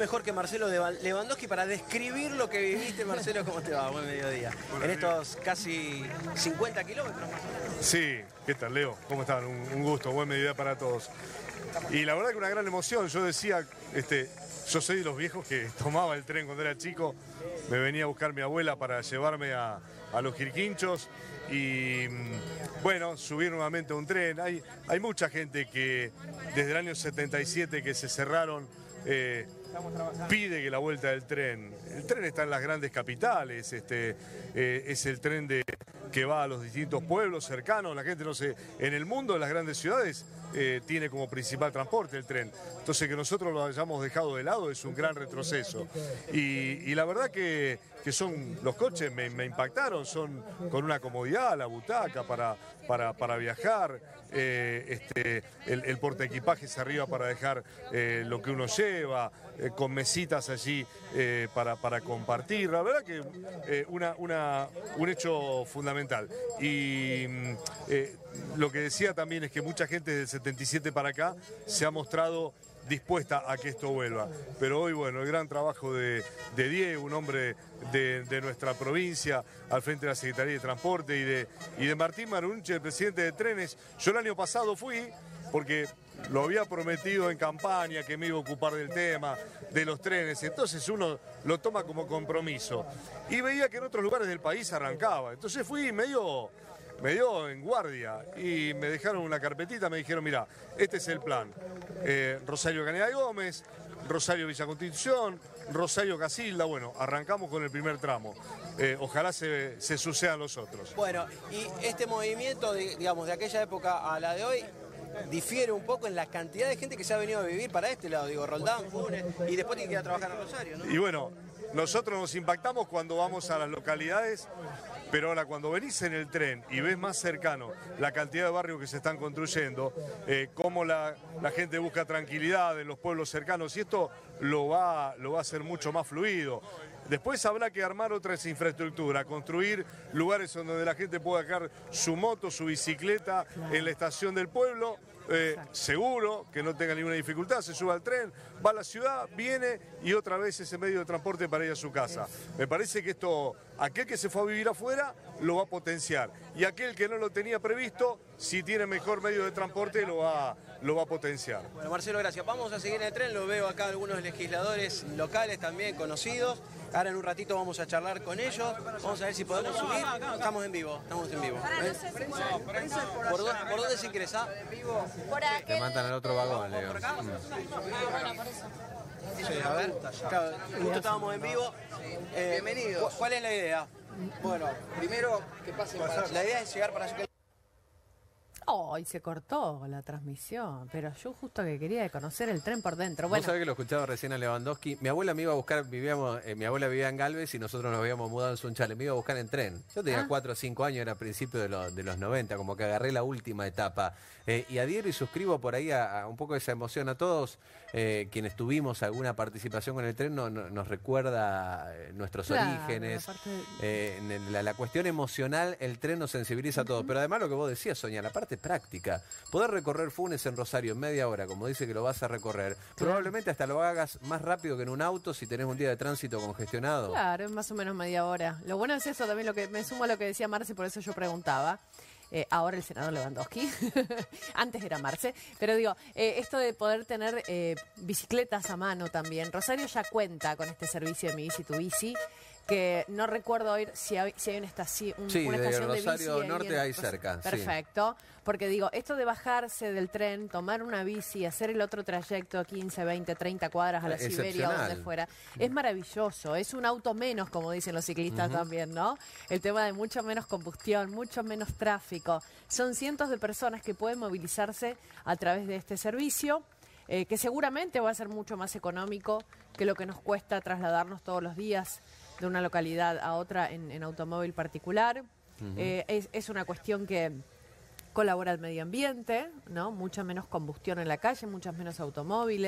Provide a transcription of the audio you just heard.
mejor que Marcelo Lewandowski para describir lo que viviste, Marcelo? ¿Cómo te va? Buen mediodía. en estos casi 50 kilómetros más o menos. Sí, ¿qué tal, Leo? ¿Cómo están? Un, gusto, buen mediodía para todos. Y la verdad que una gran emoción. Yo decía, este, yo soy de los viejos que tomaba el tren cuando era chico. Me venía a buscar mi abuela para llevarme a, los Quirquinchos y mm, bueno, subir nuevamente a un tren. Hay, hay mucha gente que desde el año 77 que se cerraron eh, pide que la vuelta del tren. El tren está en las grandes capitales, este, eh, es el tren de, que va a los distintos pueblos cercanos, la gente no sé, en el mundo, en las grandes ciudades, eh, tiene como principal transporte el tren. Entonces que nosotros lo hayamos dejado de lado es un gran retroceso. Y, la verdad que, son, los coches me, impactaron, son con una comodidad, la butaca para, para, viajar, este, el, el porta equipajes arriba para dejar lo que uno lleva, eh, con mesitas allí eh, para, para, compartir. La verdad que eh, una, un hecho fundamental. Y mm, lo que decía también es que mucha gente del 77 para acá se ha mostrado dispuesta a que esto vuelva. Pero hoy, bueno, el gran trabajo de, Diego, un hombre de, nuestra provincia, al frente de la Secretaría de Transporte, y de, y de Martín Marunche, el presidente de Trenes. Yo el año pasado fui, porque lo había prometido en campaña que me iba a ocupar del tema, de los trenes, entonces uno lo toma como compromiso. Y veía que en otros lugares del país arrancaba, entonces fui medio, medio en guardia y me dejaron una carpetita, me dijeron, mira, este es el plan. Eh, Rosario Caneda de Gómez, Rosario Villa Constitución, Rosario Casilda, bueno, arrancamos con el primer tramo. Eh, ojalá se, se, sucedan los otros. Bueno, y este movimiento, digamos, de aquella época a la de hoy, difiere un poco en la cantidad de gente que se ha venido a vivir para este lado, digo, Roldán, Funes, y después tiene que ir a trabajar a Rosario, ¿no? Y bueno, nosotros nos impactamos cuando vamos a las localidades, pero ahora cuando venís en el tren y ves más cercano la cantidad de barrios que se están construyendo, eh, cómo la, gente busca tranquilidad en los pueblos cercanos, y esto lo va, lo va a hacer mucho más fluido. Después habrá que armar otras infraestructuras, construir lugares donde la gente pueda dejar su moto, su bicicleta en la estación del pueblo, eh, seguro, que no tenga ninguna dificultad, se suba al tren, va a la ciudad, viene y otra vez ese medio de transporte para ir a su casa. Me parece que esto, aquel que se fue a vivir afuera, lo va a potenciar. Y aquel que no lo tenía previsto, si tiene mejor medio de transporte, lo va, lo va a potenciar. Bueno, Marcelo, gracias. Vamos a seguir en el tren, lo veo acá algunos legisladores locales también conocidos. Ahora en un ratito vamos a charlar con ellos. Vamos a ver si podemos subir. Estamos en vivo, estamos en vivo. ¿eh? ¿Por, dónde, se ingresa? Por Te mandan al otro vagón, Leo. ¿Por acá? Mm. Sí, a ver. justo estábamos en vivo. Eh, Bienvenidos. ¿Cuál es la idea? Bueno, primero que pasen para La idea es llegar para Hoy se cortó la transmisión, pero yo justo que quería conocer el tren por dentro. Bueno. Vos sabés que lo escuchaba recién a Lewandowski. Mi abuela me iba a buscar, vivíamos, eh, mi abuela vivía en Galvez y nosotros nos habíamos mudado en Sunchale. Me iba a buscar en tren. Yo tenía 4 ah. o 5 años, era a principios de, de, los 90, como que agarré la última etapa. Eh, y adhiero y suscribo por ahí a, un poco esa emoción a todos eh, quienes tuvimos alguna participación con el tren. nos recuerda nuestros orígenes. La, la, cuestión emocional, el tren nos sensibiliza a todos. Pero además lo que vos decías, Soña, la parte práctica. Poder recorrer Funes en Rosario en media hora, como dice que lo vas a recorrer, probablemente hasta lo hagas más rápido que en un auto si tenés un día de tránsito congestionado. Claro, es más o menos media hora. Lo bueno es eso, también lo que me sumo a lo que decía Marce, por eso yo preguntaba. Eh, ahora el senador Lewandowski, antes era Marce, pero digo, eh, esto de poder tener eh, bicicletas a mano también. Rosario ya cuenta con este servicio de mi bici tu bici que no recuerdo oír si hay, si hay una, estación, sí, una estación de Rosario Norte hay cerca. Perfecto, porque digo, esto de bajarse del tren, tomar una bici, hacer el otro trayecto 15, 20, 30 cuadras a la Siberia o donde fuera, es maravilloso, es un auto menos, como dicen los ciclistas también, ¿no? El tema de mucho menos combustión, mucho menos tráfico. Son cientos de personas que pueden movilizarse a través de este servicio. Eh, que seguramente va a ser mucho más económico que lo que nos cuesta trasladarnos todos los días de una localidad a otra en, automóvil particular. Eh, es, es, una cuestión que colabora al medio ambiente, ¿no? Mucha menos combustión en la calle, muchas menos automóviles.